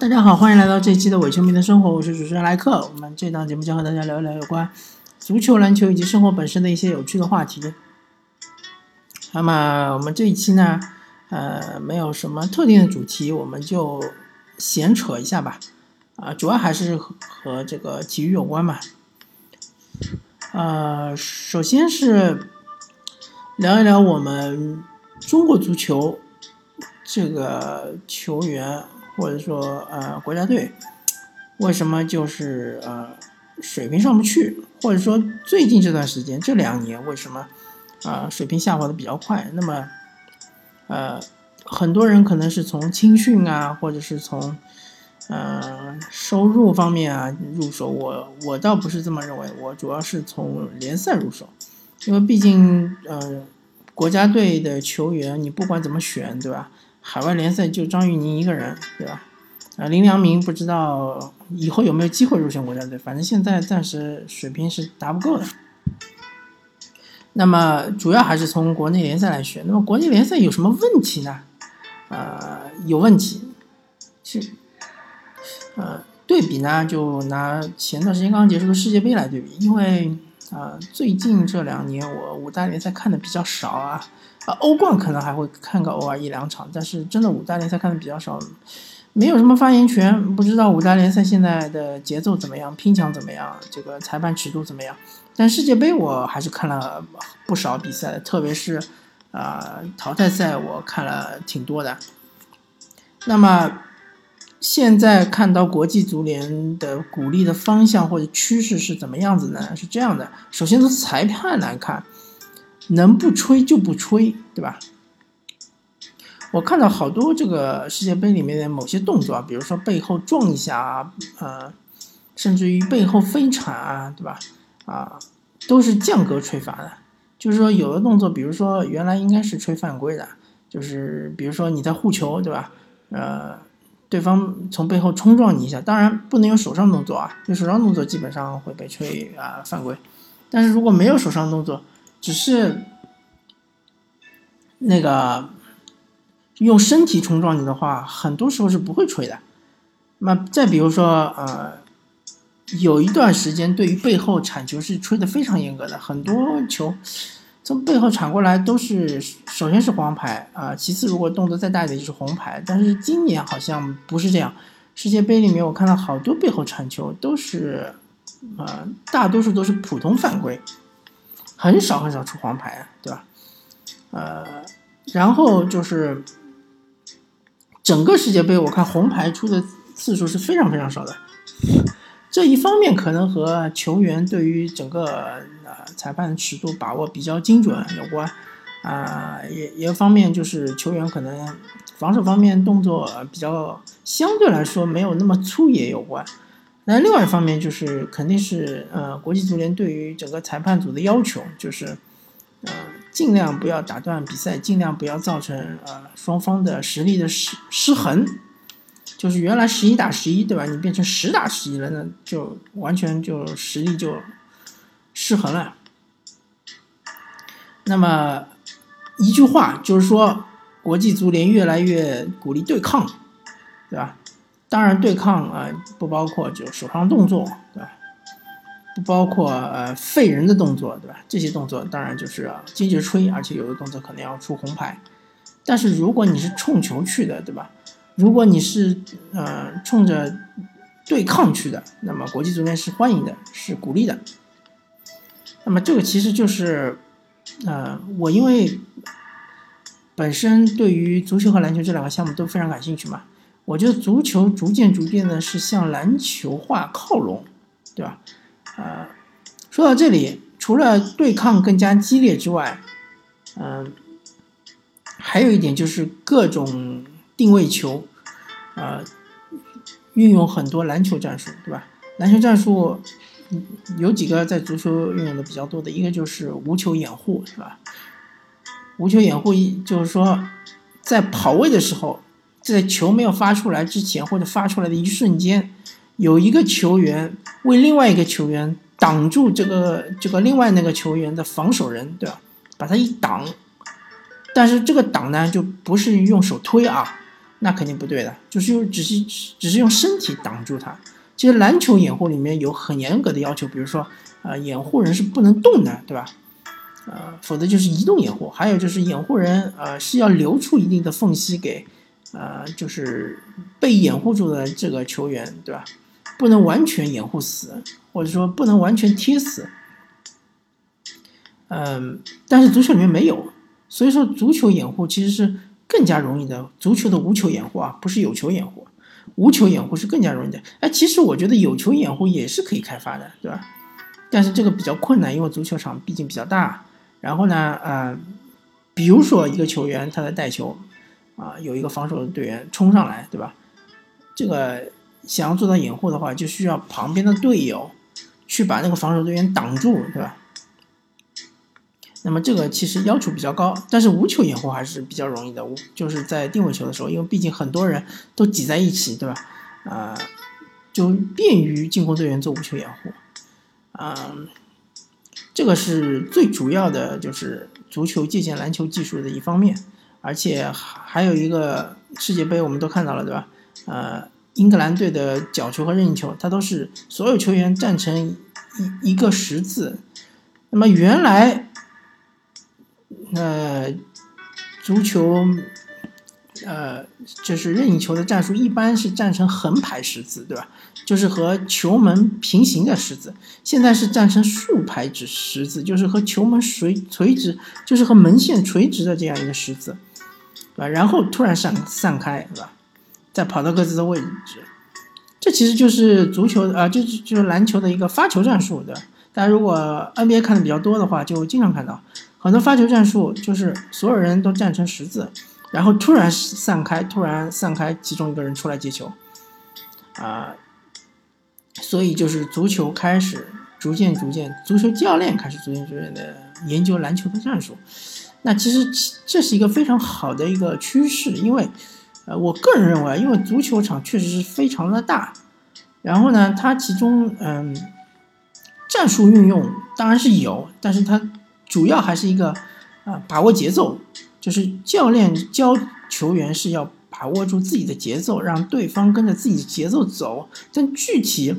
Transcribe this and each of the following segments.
大家好，欢迎来到这一期的伪球迷的生活，我是主持人莱克。我们这档节目将和大家聊一聊有关足球、篮球以及生活本身的一些有趣的话题。那么我们这一期呢，呃，没有什么特定的主题，我们就闲扯一下吧。啊，主要还是和和这个体育有关嘛。呃，首先是聊一聊我们中国足球这个球员。或者说，呃，国家队为什么就是呃水平上不去？或者说最近这段时间这两年为什么啊水平下滑的比较快？那么，呃，很多人可能是从青训啊，或者是从呃收入方面啊入手。我我倒不是这么认为，我主要是从联赛入手，因为毕竟呃国家队的球员你不管怎么选，对吧？海外联赛就张玉宁一个人，对吧？啊，林良铭不知道以后有没有机会入选国家队，反正现在暂时水平是达不够的。那么主要还是从国内联赛来选。那么国内联赛有什么问题呢？呃，有问题，是呃对比呢，就拿前段时间刚刚结束的世界杯来对比，因为啊最近这两年我五大联赛看的比较少啊。啊，欧冠可能还会看个偶尔一两场，但是真的五大联赛看的比较少，没有什么发言权，不知道五大联赛现在的节奏怎么样，拼抢怎么样，这个裁判尺度怎么样。但世界杯我还是看了不少比赛的，特别是啊淘汰赛我看了挺多的。那么现在看到国际足联的鼓励的方向或者趋势是怎么样子呢？是这样的，首先从裁判来看。能不吹就不吹，对吧？我看到好多这个世界杯里面的某些动作啊，比如说背后撞一下啊，呃，甚至于背后飞铲啊，对吧？啊，都是降格吹罚的。就是说，有的动作，比如说原来应该是吹犯规的，就是比如说你在护球，对吧？呃，对方从背后冲撞你一下，当然不能有手上动作啊，有手上动作基本上会被吹啊犯规。但是如果没有手上动作，只是那个用身体冲撞你的话，很多时候是不会吹的。那再比如说，呃，有一段时间对于背后铲球是吹的非常严格的，很多球从背后铲过来都是首先是黄牌啊，其次如果动作再大一点就是红牌。但是今年好像不是这样，世界杯里面我看到好多背后铲球都是，呃，大多数都是普通犯规。很少很少出黄牌啊，对吧？呃，然后就是整个世界杯，我看红牌出的次数是非常非常少的。这一方面可能和球员对于整个呃裁判尺度把握比较精准有关，啊，也也方面就是球员可能防守方面动作比较相对来说没有那么粗野有关。那另外一方面就是肯定是呃，国际足联对于整个裁判组的要求，就是呃，尽量不要打断比赛，尽量不要造成呃双方的实力的失失衡。就是原来十一打十一，对吧？你变成十打十一了，那就完全就实力就失衡了。那么一句话就是说，国际足联越来越鼓励对抗，对吧？当然，对抗啊不包括就手上动作，对吧？不包括呃废人的动作，对吧？这些动作当然就是坚决吹，而且有的动作可能要出红牌。但是如果你是冲球去的，对吧？如果你是呃冲着对抗去的，那么国际足联是欢迎的，是鼓励的。那么这个其实就是呃我因为本身对于足球和篮球这两个项目都非常感兴趣嘛。我觉得足球逐渐逐渐的是向篮球化靠拢，对吧？呃，说到这里，除了对抗更加激烈之外，嗯，还有一点就是各种定位球，呃，运用很多篮球战术，对吧？篮球战术有几个在足球运用的比较多的，一个就是无球掩护，是吧？无球掩护一就是说在跑位的时候。在球没有发出来之前，或者发出来的一瞬间，有一个球员为另外一个球员挡住这个这个另外那个球员的防守人，对吧？把他一挡，但是这个挡呢，就不是用手推啊，那肯定不对的，就是用只是只是用身体挡住他。其实篮球掩护里面有很严格的要求，比如说，呃，掩护人是不能动的，对吧？呃，否则就是移动掩护。还有就是掩护人，呃，是要留出一定的缝隙给，呃，就是被掩护住的这个球员，对吧？不能完全掩护死，或者说不能完全贴死。嗯，但是足球里面没有，所以说足球掩护其实是更加容易的。足球的无球掩护啊，不是有球掩护，无球掩护是更加容易的。哎，其实我觉得有球掩护也是可以开发的，对吧？但是这个比较困难，因为足球场毕竟比较大。然后呢，呃，比如说一个球员他在带球，啊，有一个防守队员冲上来，对吧？这个想要做到掩护的话，就需要旁边的队友去把那个防守队员挡住，对吧？那么这个其实要求比较高，但是无球掩护还是比较容易的。就是在定位球的时候，因为毕竟很多人都挤在一起，对吧？啊，就便于进攻队员做无球掩护。嗯，这个是最主要的，就是足球借鉴篮球技术的一方面。而且还有一个世界杯，我们都看到了，对吧？呃，英格兰队的角球和任意球，它都是所有球员站成一一个十字。那么原来。那足球，呃，就是任意球的战术，一般是站成横排十字，对吧？就是和球门平行的十字。现在是站成竖排直十字，就是和球门垂垂直，就是和门线垂直的这样一个十字，对吧？然后突然散散开，对吧？再跑到各自的位置，这其实就是足球啊，就是就是篮球的一个发球战术，对吧？大家如果 NBA 看的比较多的话，就经常看到。很多发球战术就是所有人都站成十字，然后突然散开，突然散开，其中一个人出来接球，啊，所以就是足球开始逐渐逐渐，足球教练开始逐渐逐渐的研究篮球的战术。那其实这是一个非常好的一个趋势，因为，呃，我个人认为啊，因为足球场确实是非常的大，然后呢，它其中嗯，战术运用当然是有，但是它。主要还是一个，啊，把握节奏，就是教练教球员是要把握住自己的节奏，让对方跟着自己的节奏走。但具体，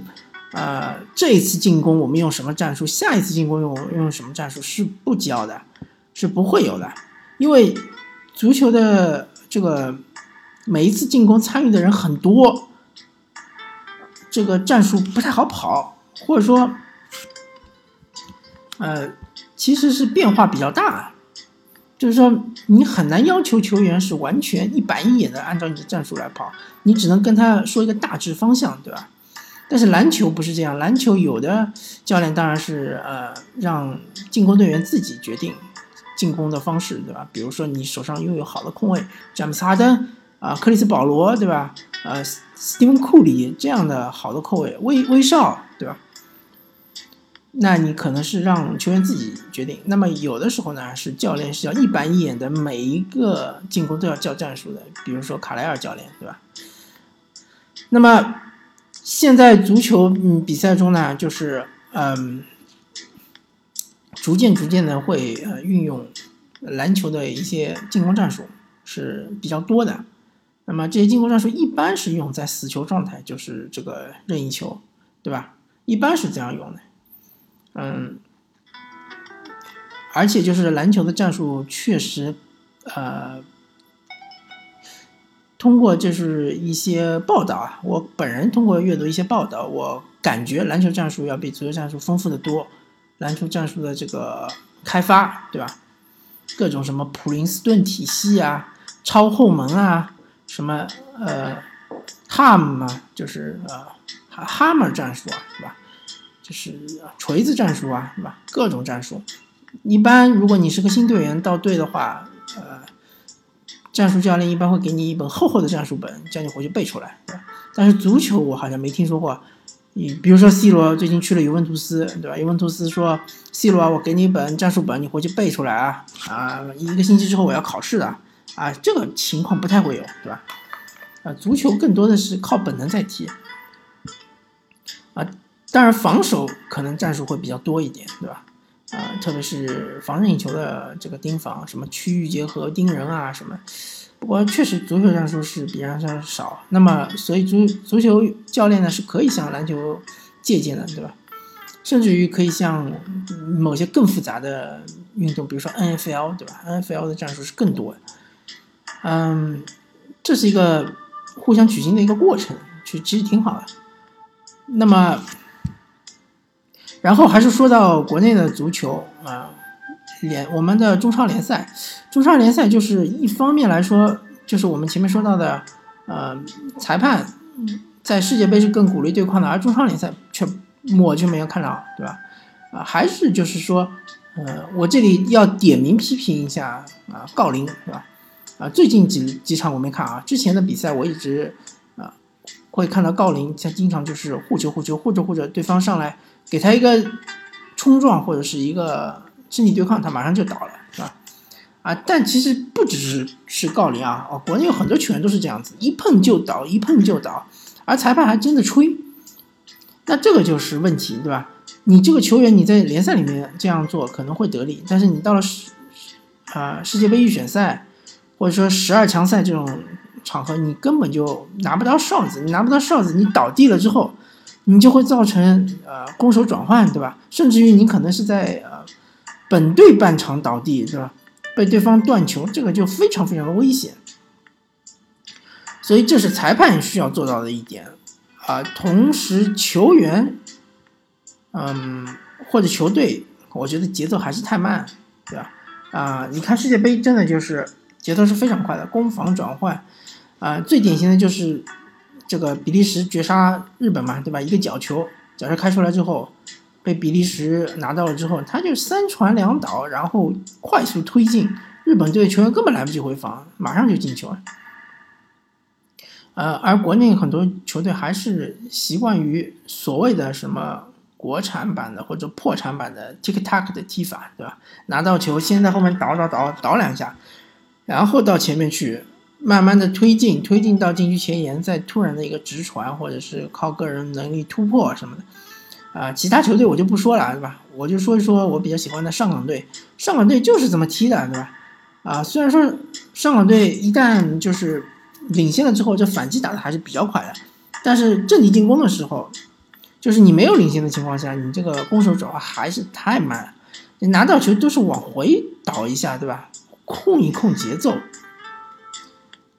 呃，这一次进攻我们用什么战术，下一次进攻用用什么战术是不教的，是不会有的。因为足球的这个每一次进攻参与的人很多，这个战术不太好跑，或者说，呃。其实是变化比较大，就是说你很难要求球员是完全一板一眼的按照你的战术来跑，你只能跟他说一个大致方向，对吧？但是篮球不是这样，篮球有的教练当然是呃让进攻队员自己决定进攻的方式，对吧？比如说你手上拥有好的空位，詹姆斯哈登啊、克里斯保罗，对吧？呃，斯蒂芬库里这样的好的控卫，威威少，对吧？那你可能是让球员自己决定。那么有的时候呢，是教练是要一板一眼的，每一个进攻都要叫战术的。比如说卡莱尔教练，对吧？那么现在足球嗯比赛中呢，就是嗯，逐渐逐渐的会呃运用篮球的一些进攻战术是比较多的。那么这些进攻战术一般是用在死球状态，就是这个任意球，对吧？一般是这样用的。嗯，而且就是篮球的战术确实，呃，通过就是一些报道啊，我本人通过阅读一些报道，我感觉篮球战术要比足球战术丰富的多。篮球战术的这个开发，对吧？各种什么普林斯顿体系啊，超后门啊，什么呃，ham 啊，就是呃，hammer 战术啊，是吧？就是锤子战术啊，是吧？各种战术，一般如果你是个新队员到队的话，呃，战术教练一般会给你一本厚厚的战术本，叫你回去背出来，对吧？但是足球我好像没听说过，你比如说 C 罗最近去了尤文图斯，对吧？尤文图斯说 C 罗，我给你一本战术本，你回去背出来啊，啊，一个星期之后我要考试的，啊，这个情况不太会有，对吧？啊，足球更多的是靠本能在踢，啊。当然，防守可能战术会比较多一点，对吧？啊，特别是防任意球的这个盯防，什么区域结合盯人啊什么。不过确实足球战术是比篮球少，那么所以足足球教练呢是可以向篮球借鉴的，对吧？甚至于可以向某些更复杂的运动，比如说 N F L，对吧？N F L 的战术是更多的。嗯，这是一个互相取经的一个过程，其其实挺好的。那么，然后还是说到国内的足球，联我们的中超联赛，中超联赛就是一方面来说，就是我们前面说到的，呃，裁判在世界杯是更鼓励对抗的，而中超联赛却我就没有看到，对吧？啊，还是就是说，呃，我这里要点名批评一下啊，郜林，对吧？啊，最近几几场我没看啊，之前的比赛我一直啊会看到郜林，他经常就是护球护球，护着护着对方上来给他一个冲撞或者是一个身体对抗，他马上就倒了，是吧？啊，但其实不只是是郜林啊，哦，国内有很多球员都是这样子，一碰就倒，一碰就倒，而裁判还真的吹，那这个就是问题，对吧？你这个球员你在联赛里面这样做可能会得利，但是你到了世啊世界杯预选赛。或者说十二强赛这种场合，你根本就拿不到哨子，你拿不到哨子，你倒地了之后，你就会造成呃攻守转换，对吧？甚至于你可能是在呃本队半场倒地，对吧？被对方断球，这个就非常非常的危险。所以这是裁判需要做到的一点啊。同时球员，嗯，或者球队，我觉得节奏还是太慢，对吧？啊，你看世界杯真的就是。节奏是非常快的，攻防转换，啊，最典型的就是这个比利时绝杀日本嘛，对吧？一个角球，角球开出来之后，被比利时拿到了之后，他就三传两倒，然后快速推进，日本队球员根本来不及回防，马上就进球了。呃，而国内很多球队还是习惯于所谓的什么国产版的或者破产版的 tick tack 的踢法，对吧？拿到球先在后面倒倒倒倒两下。然后到前面去，慢慢的推进，推进到禁区前沿，再突然的一个直传，或者是靠个人能力突破什么的，啊，其他球队我就不说了，对吧？我就说一说我比较喜欢的上港队，上港队就是这么踢的，对吧？啊，虽然说上港队一旦就是领先了之后，这反击打的还是比较快的，但是阵地进攻的时候，就是你没有领先的情况下，你这个攻守转换还是太慢了，你拿到球都是往回倒一下，对吧？控一控节奏，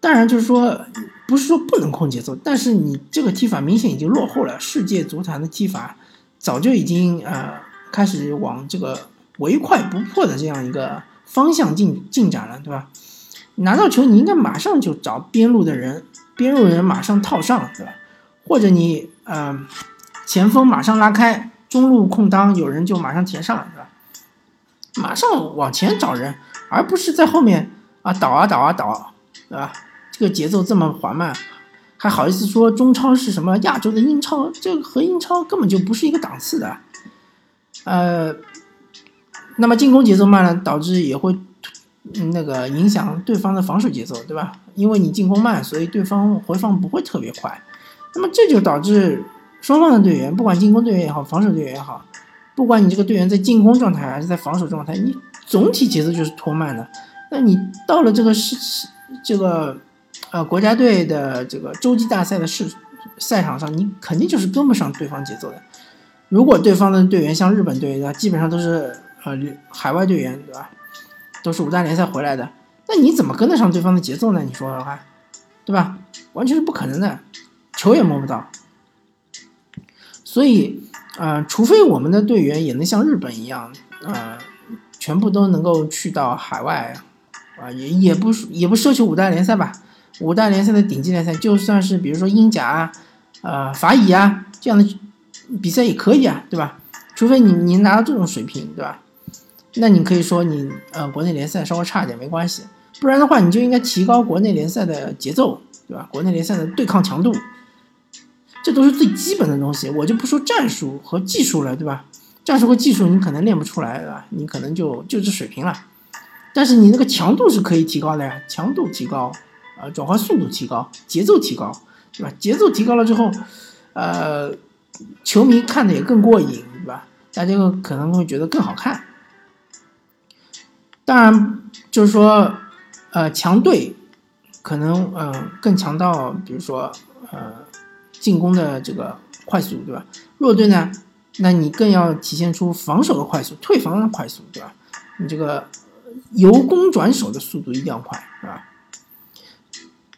当然就是说，不是说不能控节奏，但是你这个踢法明显已经落后了。世界足坛的踢法早就已经呃开始往这个唯快不破的这样一个方向进进展了，对吧？拿到球你应该马上就找边路的人，边路人马上套上，对吧？或者你呃前锋马上拉开，中路空当有人就马上填上，对吧？马上往前找人。而不是在后面啊倒啊倒啊倒，对吧？这个节奏这么缓慢，还好意思说中超是什么亚洲的英超？这个和英超根本就不是一个档次的。呃，那么进攻节奏慢了，导致也会那个影响对方的防守节奏，对吧？因为你进攻慢，所以对方回防不会特别快。那么这就导致双方的队员，不管进攻队员也好，防守队员也好，不管你这个队员在进攻状态还是在防守状态，你。总体节奏就是拖慢的，那你到了这个是这个呃国家队的这个洲际大赛的市赛场上，你肯定就是跟不上对方节奏的。如果对方的队员像日本队那，基本上都是呃海外队员，对吧？都是五大联赛回来的，那你怎么跟得上对方的节奏呢？你说的话，对吧？完全是不可能的，球也摸不到。所以，呃，除非我们的队员也能像日本一样，呃。全部都能够去到海外，啊，也也不也不奢求五大联赛吧，五大联赛的顶级联赛，就算是比如说英甲啊，呃，法乙啊这样的比赛也可以啊，对吧？除非你你拿到这种水平，对吧？那你可以说你呃国内联赛稍微差一点没关系，不然的话你就应该提高国内联赛的节奏，对吧？国内联赛的对抗强度，这都是最基本的东西，我就不说战术和技术了，对吧？战术和技术你可能练不出来，对吧？你可能就就这水平了，但是你那个强度是可以提高的呀，强度提高，呃，转换速度提高，节奏提高，对吧？节奏提高了之后，呃，球迷看的也更过瘾，对吧？大家可能会觉得更好看，当然就是说，呃，强队可能呃更强到，比如说呃进攻的这个快速，对吧？弱队呢，那你更要体现出防守的快速，退防的快速，对吧？你这个由攻转守的速度一定要快，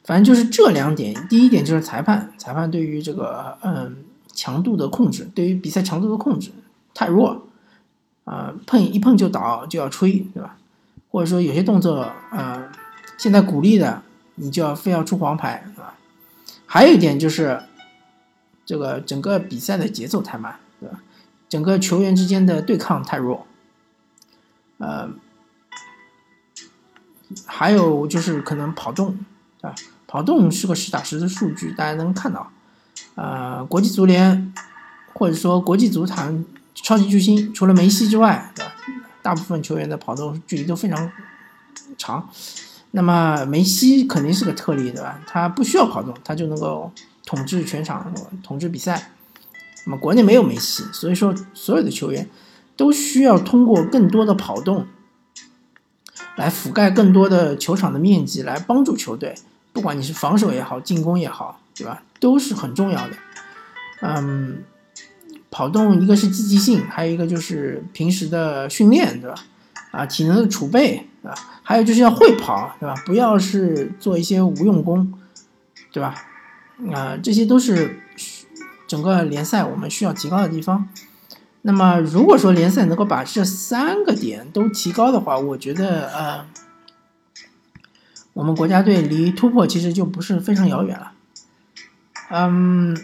反正就是这两点，第一点就是裁判，裁判对于这个嗯强度的控制，对于比赛强度的控制太弱，啊碰一碰就倒就要吹，对吧？或者说有些动作，呃，现在鼓励的你就要非要出黄牌，对吧？还有一点就是这个整个比赛的节奏太慢，对吧？整个球员之间的对抗太弱，呃，还有就是可能跑动，啊。跑动是个实打实的数据，大家能看到。呃，国际足联或者说国际足坛超级巨星，除了梅西之外，对吧？大部分球员的跑动距离都非常长。那么梅西肯定是个特例，对吧？他不需要跑动，他就能够统治全场，统治比赛。那么国内没有梅西，所以说所有的球员都需要通过更多的跑动来覆盖更多的球场的面积，来帮助球队。不管你是防守也好，进攻也好，对吧？都是很重要的。嗯，跑动一个是积极性，还有一个就是平时的训练，对吧？啊，体能的储备，对吧？还有就是要会跑，对吧？不要是做一些无用功，对吧？啊，这些都是整个联赛我们需要提高的地方。那么，如果说联赛能够把这三个点都提高的话，我觉得，呃。我们国家队离突破其实就不是非常遥远了，嗯，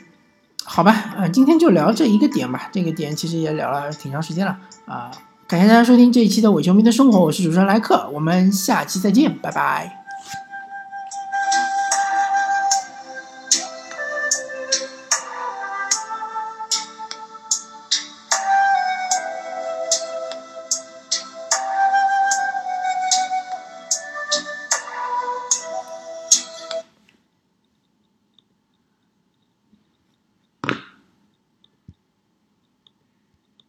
好吧，啊，今天就聊这一个点吧，这个点其实也聊了挺长时间了啊，感谢大家收听这一期的伪球迷的生活，我是主持人莱克，我们下期再见，拜拜。